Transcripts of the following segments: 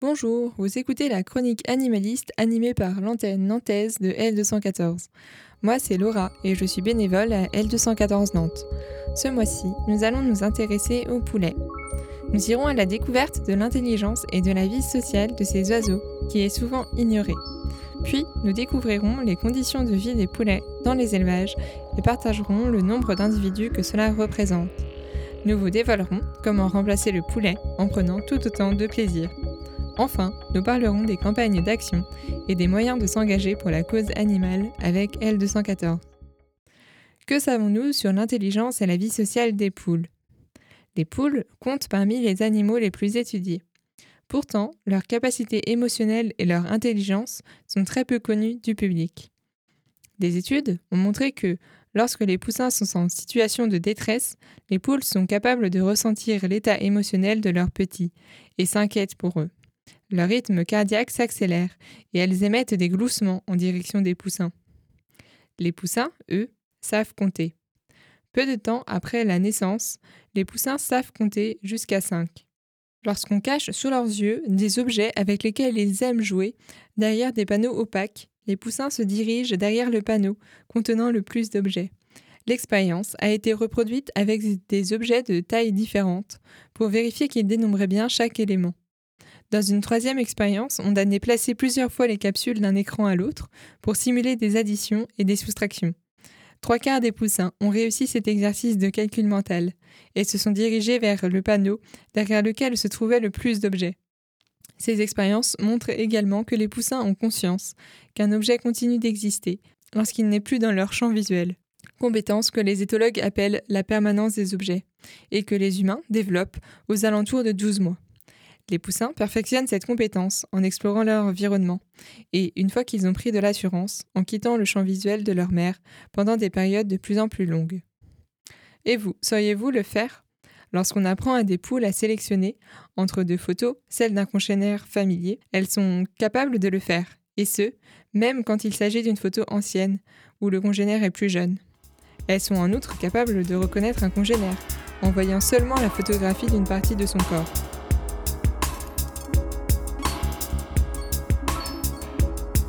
Bonjour, vous écoutez la chronique animaliste animée par l'antenne nantaise de L214. Moi, c'est Laura et je suis bénévole à L214 Nantes. Ce mois-ci, nous allons nous intéresser aux poulets. Nous irons à la découverte de l'intelligence et de la vie sociale de ces oiseaux, qui est souvent ignorée. Puis, nous découvrirons les conditions de vie des poulets dans les élevages et partagerons le nombre d'individus que cela représente. Nous vous dévoilerons comment remplacer le poulet en prenant tout autant de plaisir. Enfin, nous parlerons des campagnes d'action et des moyens de s'engager pour la cause animale avec L214. Que savons-nous sur l'intelligence et la vie sociale des poules? Les poules comptent parmi les animaux les plus étudiés. Pourtant, leur capacité émotionnelle et leur intelligence sont très peu connues du public. Des études ont montré que, lorsque les poussins sont en situation de détresse, les poules sont capables de ressentir l'état émotionnel de leurs petits et s'inquiètent pour eux. Leur rythme cardiaque s'accélère et elles émettent des gloussements en direction des poussins. Les poussins, eux, savent compter. Peu de temps après la naissance, les poussins savent compter jusqu'à 5. Lorsqu'on cache sous leurs yeux des objets avec lesquels ils aiment jouer, derrière des panneaux opaques, les poussins se dirigent derrière le panneau contenant le plus d'objets. L'expérience a été reproduite avec des objets de tailles différentes pour vérifier qu'ils dénombraient bien chaque élément. Dans une troisième expérience, on a déplacé plusieurs fois les capsules d'un écran à l'autre pour simuler des additions et des soustractions. Trois quarts des poussins ont réussi cet exercice de calcul mental et se sont dirigés vers le panneau derrière lequel se trouvait le plus d'objets. Ces expériences montrent également que les poussins ont conscience qu'un objet continue d'exister lorsqu'il n'est plus dans leur champ visuel, compétence que les éthologues appellent la permanence des objets, et que les humains développent aux alentours de 12 mois. Les poussins perfectionnent cette compétence en explorant leur environnement et, une fois qu'ils ont pris de l'assurance, en quittant le champ visuel de leur mère pendant des périodes de plus en plus longues. Et vous, sauriez-vous le faire? Lorsqu'on apprend à des poules à sélectionner entre deux photos, celles d'un congénère familier, elles sont capables de le faire, et ce, même quand il s'agit d'une photo ancienne, où le congénère est plus jeune. Elles sont en outre capables de reconnaître un congénère, en voyant seulement la photographie d'une partie de son corps.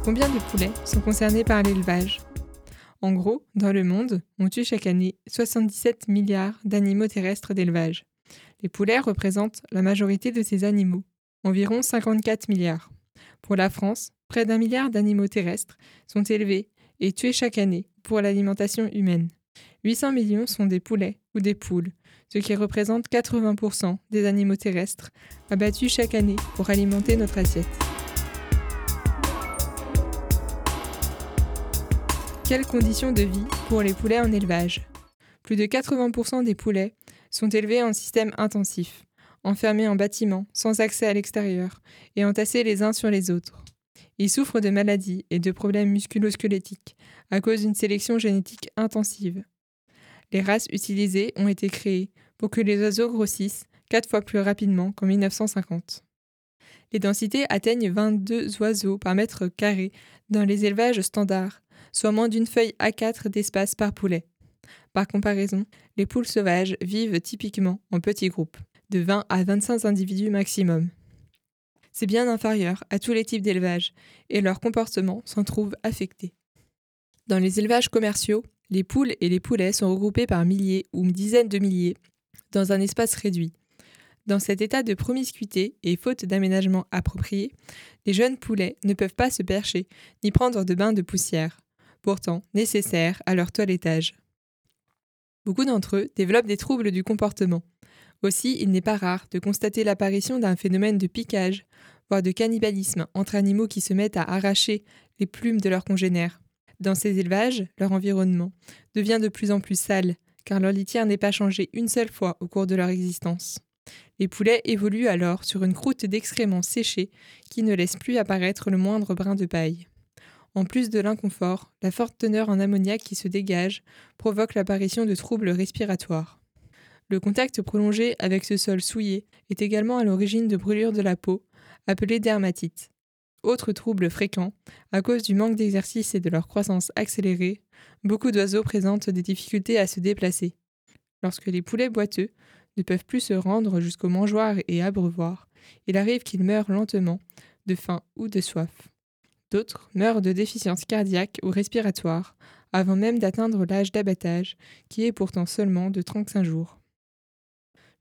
Combien de poulets sont concernés par l'élevage? En gros, dans le monde, on tue chaque année 77 milliards d'animaux terrestres d'élevage. Les poulets représentent la majorité de ces animaux, environ 54 milliards. Pour la France, près d'un milliard d'animaux terrestres sont élevés et tués chaque année pour l'alimentation humaine. 800 millions sont des poulets ou des poules, ce qui représente 80% des animaux terrestres abattus chaque année pour alimenter notre assiette. Quelles conditions de vie pour les poulets en élevage? Plus de 80% des poulets sont élevés en système intensif, enfermés en bâtiment, sans accès à l'extérieur, et entassés les uns sur les autres. Ils souffrent de maladies et de problèmes musculo-squelettiques à cause d'une sélection génétique intensive. Les races utilisées ont été créées pour que les oiseaux grossissent quatre fois plus rapidement qu'en 1950. Les densités atteignent 22 oiseaux par mètre carré dans les élevages standards, soit moins d'une feuille A4 d'espace par poulet. Par comparaison, les poules sauvages vivent typiquement en petits groupes, de 20 à 25 individus maximum. C'est bien inférieur à tous les types d'élevage, et leur comportement s'en trouve affecté. Dans les élevages commerciaux, les poules et les poulets sont regroupés par milliers ou dizaines de milliers dans un espace réduit. Dans cet état de promiscuité et faute d'aménagement approprié, les jeunes poulets ne peuvent pas se percher ni prendre de bains de poussière pourtant nécessaires à leur toilettage. Beaucoup d'entre eux développent des troubles du comportement. Aussi, il n'est pas rare de constater l'apparition d'un phénomène de piquage, voire de cannibalisme entre animaux qui se mettent à arracher les plumes de leurs congénères. Dans ces élevages, leur environnement devient de plus en plus sale, car leur litière n'est pas changée une seule fois au cours de leur existence. Les poulets évoluent alors sur une croûte d'excréments séchés qui ne laisse plus apparaître le moindre brin de paille. En plus de l'inconfort, la forte teneur en ammoniac qui se dégage provoque l'apparition de troubles respiratoires. Le contact prolongé avec ce sol souillé est également à l'origine de brûlures de la peau, appelées dermatites. Autre trouble fréquent, à cause du manque d'exercice et de leur croissance accélérée, beaucoup d'oiseaux présentent des difficultés à se déplacer. Lorsque les poulets boiteux ne peuvent plus se rendre jusqu'au mangeoir et abreuvoir, il arrive qu'ils meurent lentement, de faim ou de soif. D'autres meurent de déficience cardiaque ou respiratoire, avant même d'atteindre l'âge d'abattage, qui est pourtant seulement de 35 jours.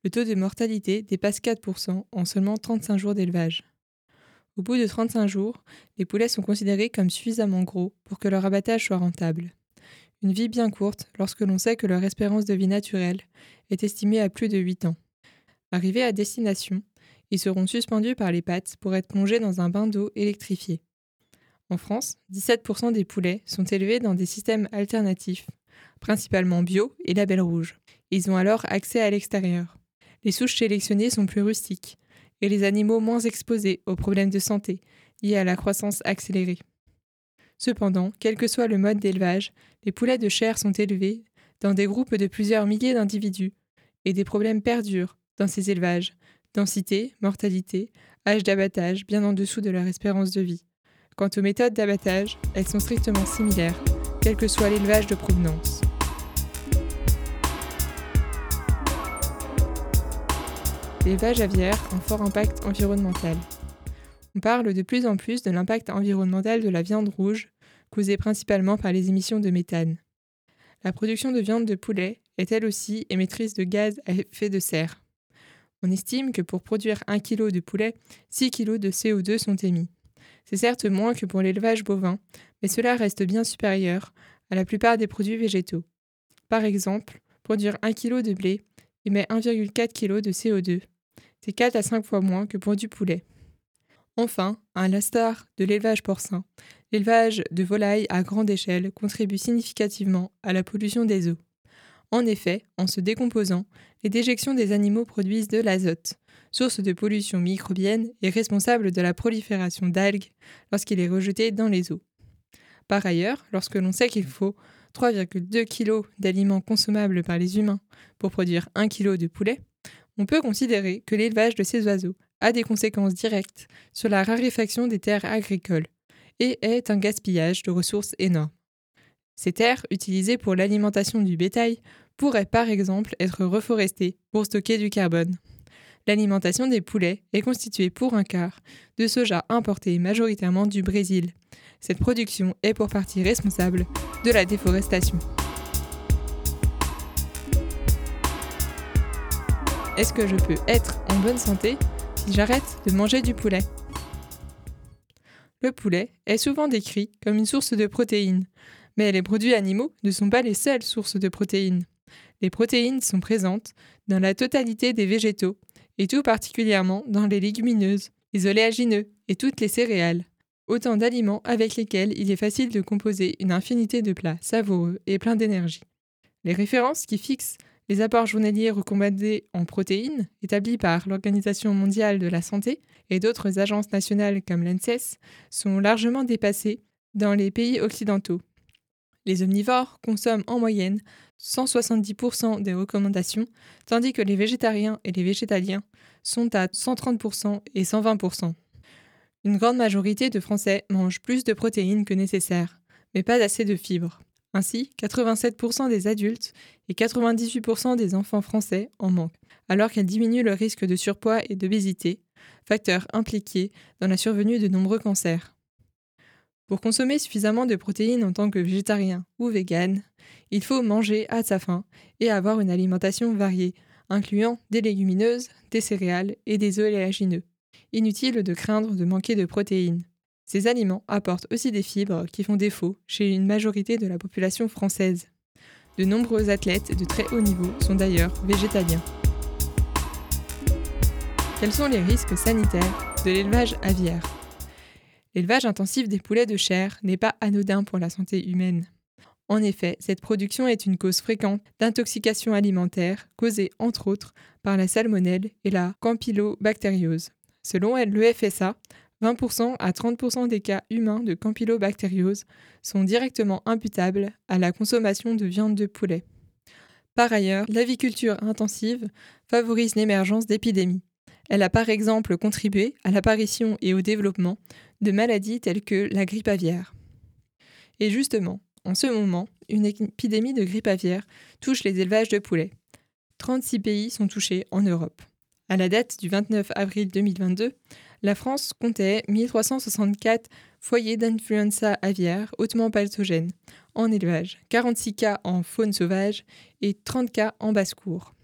Le taux de mortalité dépasse 4% en seulement 35 jours d'élevage. Au bout de 35 jours, les poulets sont considérés comme suffisamment gros pour que leur abattage soit rentable. Une vie bien courte lorsque l'on sait que leur espérance de vie naturelle est estimée à plus de 8 ans. Arrivés à destination, ils seront suspendus par les pattes pour être plongés dans un bain d'eau électrifié. En France, 17% des poulets sont élevés dans des systèmes alternatifs, principalement bio et label rouge. Ils ont alors accès à l'extérieur. Les souches sélectionnées sont plus rustiques et les animaux moins exposés aux problèmes de santé liés à la croissance accélérée. Cependant, quel que soit le mode d'élevage, les poulets de chair sont élevés dans des groupes de plusieurs milliers d'individus et des problèmes perdurent dans ces élevages densité, mortalité, âge d'abattage bien en dessous de leur espérance de vie. Quant aux méthodes d'abattage, elles sont strictement similaires, quel que soit l'élevage de provenance. L'élevage aviaire a un fort impact environnemental. On parle de plus en plus de l'impact environnemental de la viande rouge, causée principalement par les émissions de méthane. La production de viande de poulet est elle aussi émettrice de gaz à effet de serre. On estime que pour produire 1 kg de poulet, 6 kg de CO2 sont émis. C'est certes moins que pour l'élevage bovin, mais cela reste bien supérieur à la plupart des produits végétaux. Par exemple, produire 1 kg de blé émet 1,4 kg de CO2. C'est 4 à 5 fois moins que pour du poulet. Enfin, à l'instar de l'élevage porcin, l'élevage de volailles à grande échelle contribue significativement à la pollution des eaux. En effet, en se décomposant, les déjections des animaux produisent de l'azote, source de pollution microbienne et responsable de la prolifération d'algues lorsqu'il est rejeté dans les eaux. Par ailleurs, lorsque l'on sait qu'il faut 3,2 kg d'aliments consommables par les humains pour produire 1 kg de poulet, on peut considérer que l'élevage de ces oiseaux a des conséquences directes sur la raréfaction des terres agricoles et est un gaspillage de ressources énormes. Ces terres, utilisées pour l'alimentation du bétail, pourraient par exemple être reforestées pour stocker du carbone. L'alimentation des poulets est constituée pour un quart de soja importé majoritairement du Brésil. Cette production est pour partie responsable de la déforestation. Est-ce que je peux être en bonne santé si j'arrête de manger du poulet? Le poulet est souvent décrit comme une source de protéines, mais les produits animaux ne sont pas les seules sources de protéines. Les protéines sont présentes dans la totalité des végétaux et tout particulièrement dans les légumineuses, les oléagineux et toutes les céréales. Autant d'aliments avec lesquels il est facile de composer une infinité de plats savoureux et pleins d'énergie. Les références qui fixent les apports journaliers recommandés en protéines, établis par l'Organisation mondiale de la santé et d'autres agences nationales comme l'ANSES, sont largement dépassées dans les pays occidentaux. Les omnivores consomment en moyenne 170% des recommandations, tandis que les végétariens et les végétaliens sont à 130% et 120%. Une grande majorité de Français mangent plus de protéines que nécessaire, mais pas assez de fibres. Ainsi, 87% des adultes et 98% des enfants français en manquent, alors qu'elle diminue le risque de surpoids et d'obésité, facteurs impliqués dans la survenue de nombreux cancers. Pour consommer suffisamment de protéines en tant que végétarien ou vegan, il faut manger à sa faim et avoir une alimentation variée, incluant des légumineuses, des céréales et des oléagineux. Inutile de craindre de manquer de protéines. Ces aliments apportent aussi des fibres qui font défaut chez une majorité de la population française. De nombreux athlètes de très haut niveau sont d'ailleurs végétaliens. Quels sont les risques sanitaires de l'élevage aviaire? L'élevage intensif des poulets de chair n'est pas anodin pour la santé humaine. En effet, cette production est une cause fréquente d'intoxication alimentaire causée entre autres par la salmonelle et la campylobactériose. Selon le FSA, 20% à 30% des cas humains de campylobactériose sont directement imputables à la consommation de viande de poulet. Par ailleurs, l'aviculture intensive favorise l'émergence d'épidémies. Elle a par exemple contribué à l'apparition et au développement de maladies telles que la grippe aviaire. Et justement, en ce moment, une épidémie de grippe aviaire touche les élevages de poulets. 36 pays sont touchés en Europe. À la date du 29 avril 2022, la France comptait 1364 foyers d'influenza aviaire hautement pathogène en élevage, 46 cas en faune sauvage et 30 cas en basse-cour.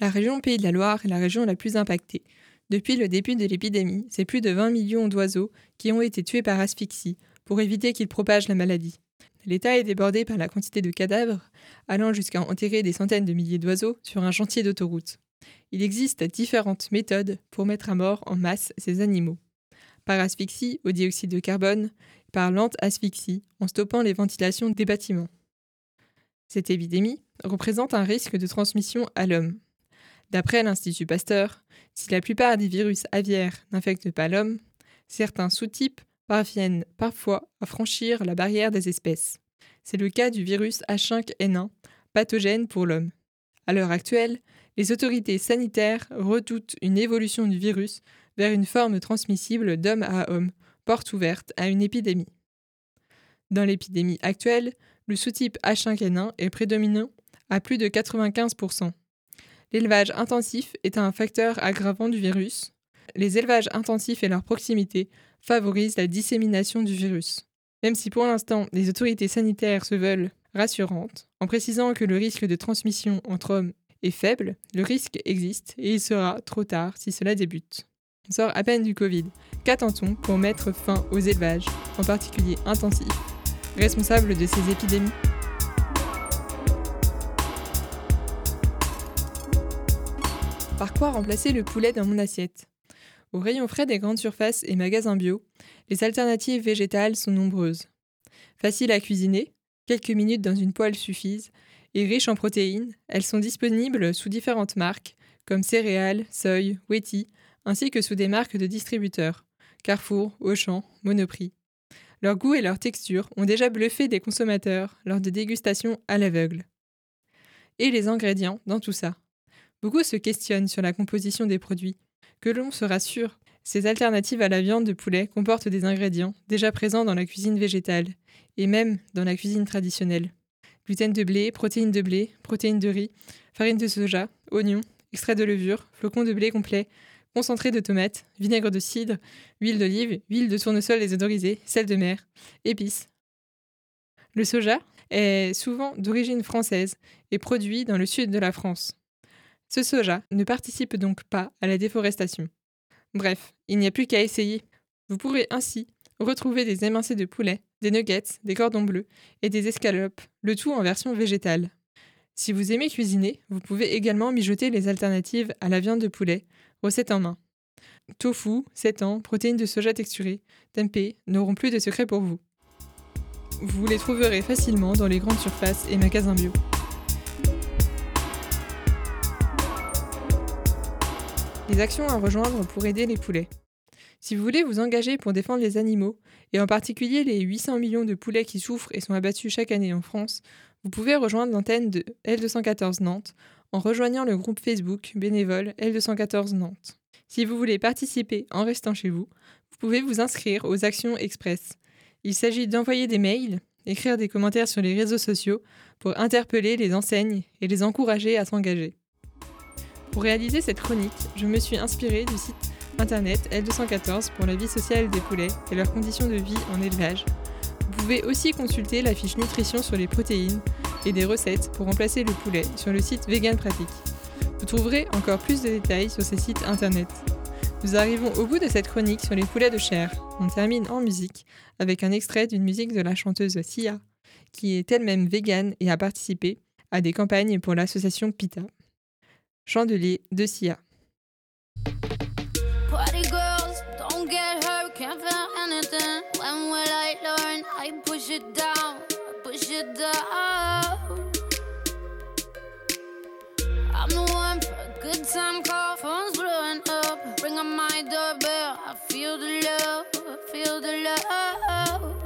La région Pays de la Loire est la région la plus impactée. Depuis le début de l'épidémie, c'est plus de 20 millions d'oiseaux qui ont été tués par asphyxie pour éviter qu'ils propagent la maladie. L'État est débordé par la quantité de cadavres, allant jusqu'à enterrer des centaines de milliers d'oiseaux sur un chantier d'autoroute. Il existe différentes méthodes pour mettre à mort en masse ces animaux. Par asphyxie au dioxyde de carbone, par lente asphyxie en stoppant les ventilations des bâtiments. Cette épidémie représente un risque de transmission à l'homme. D'après l'Institut Pasteur, si la plupart des virus aviaires n'infectent pas l'homme, certains sous-types parviennent parfois à franchir la barrière des espèces. C'est le cas du virus H5N1, pathogène pour l'homme. À l'heure actuelle, les autorités sanitaires redoutent une évolution du virus vers une forme transmissible d'homme à homme, porte ouverte à une épidémie. Dans l'épidémie actuelle, le sous-type H5N1 est prédominant à plus de 95%. L'élevage intensif est un facteur aggravant du virus. Les élevages intensifs et leur proximité favorisent la dissémination du virus. Même si pour l'instant les autorités sanitaires se veulent rassurantes, en précisant que le risque de transmission entre hommes est faible, le risque existe et il sera trop tard si cela débute. On sort à peine du Covid. Qu'attend-on pour mettre fin aux élevages, en particulier intensifs, responsables de ces épidémies? Par quoi remplacer le poulet dans mon assiette? Au rayon frais des grandes surfaces et magasins bio, les alternatives végétales sont nombreuses. Faciles à cuisiner, quelques minutes dans une poêle suffisent, et riches en protéines, elles sont disponibles sous différentes marques, comme céréales, soy, Weti, ainsi que sous des marques de distributeurs, Carrefour, Auchan, Monoprix. Leur goût et leur texture ont déjà bluffé des consommateurs lors de dégustations à l'aveugle. Et les ingrédients dans tout ça? Beaucoup se questionnent sur la composition des produits. Que l'on se rassure, ces alternatives à la viande de poulet comportent des ingrédients déjà présents dans la cuisine végétale, et même dans la cuisine traditionnelle. Gluten de blé, protéines de blé, protéines de riz, farine de soja, oignons, extrait de levure, flocons de blé complet, concentré de tomates, vinaigre de cidre, huile d'olive, huile de tournesol désodorisée, sel de mer, épices. Le soja est souvent d'origine française et produit dans le sud de la France. Ce soja ne participe donc pas à la déforestation. Bref, il n'y a plus qu'à essayer. Vous pourrez ainsi retrouver des émincés de poulet, des nuggets, des cordons bleus et des escalopes, le tout en version végétale. Si vous aimez cuisiner, vous pouvez également mijoter les alternatives à la viande de poulet, recette en main. Tofu, sétan, protéines de soja texturées, tempeh n'auront plus de secret pour vous. Vous les trouverez facilement dans les grandes surfaces et magasins bio. Les actions à rejoindre pour aider les poulets. Si vous voulez vous engager pour défendre les animaux, et en particulier les 800 millions de poulets qui souffrent et sont abattus chaque année en France, vous pouvez rejoindre l'antenne de L214 Nantes en rejoignant le groupe Facebook bénévole L214 Nantes. Si vous voulez participer en restant chez vous, vous pouvez vous inscrire aux actions express. Il s'agit d'envoyer des mails, écrire des commentaires sur les réseaux sociaux pour interpeller les enseignes et les encourager à s'engager. Pour réaliser cette chronique, je me suis inspirée du site internet L214 pour la vie sociale des poulets et leurs conditions de vie en élevage. Vous pouvez aussi consulter la fiche nutrition sur les protéines et des recettes pour remplacer le poulet sur le site Vegan Pratique. Vous trouverez encore plus de détails sur ces sites internet. Nous arrivons au bout de cette chronique sur les poulets de chair. On termine en musique avec un extrait d'une musique de la chanteuse Sia, qui est elle-même végane et a participé à des campagnes pour l'association PITA. Chandelier de Sia. Good phone's blowing up. My I feel the love, feel the love.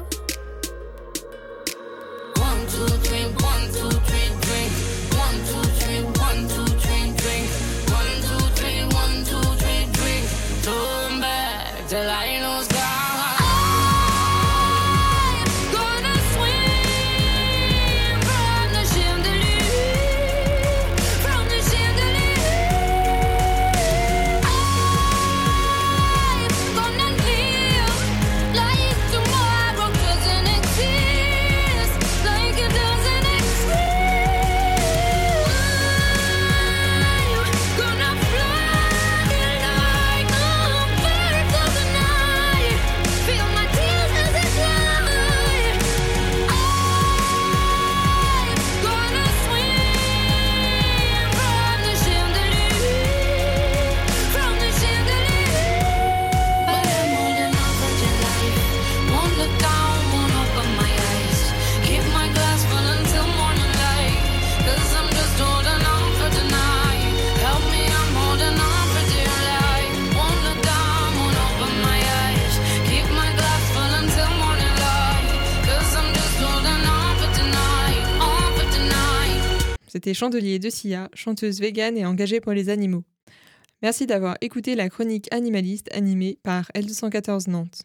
Été chandelier de Sia, chanteuse végane et engagée pour les animaux. Merci d'avoir écouté la chronique animaliste animée par L214 Nantes.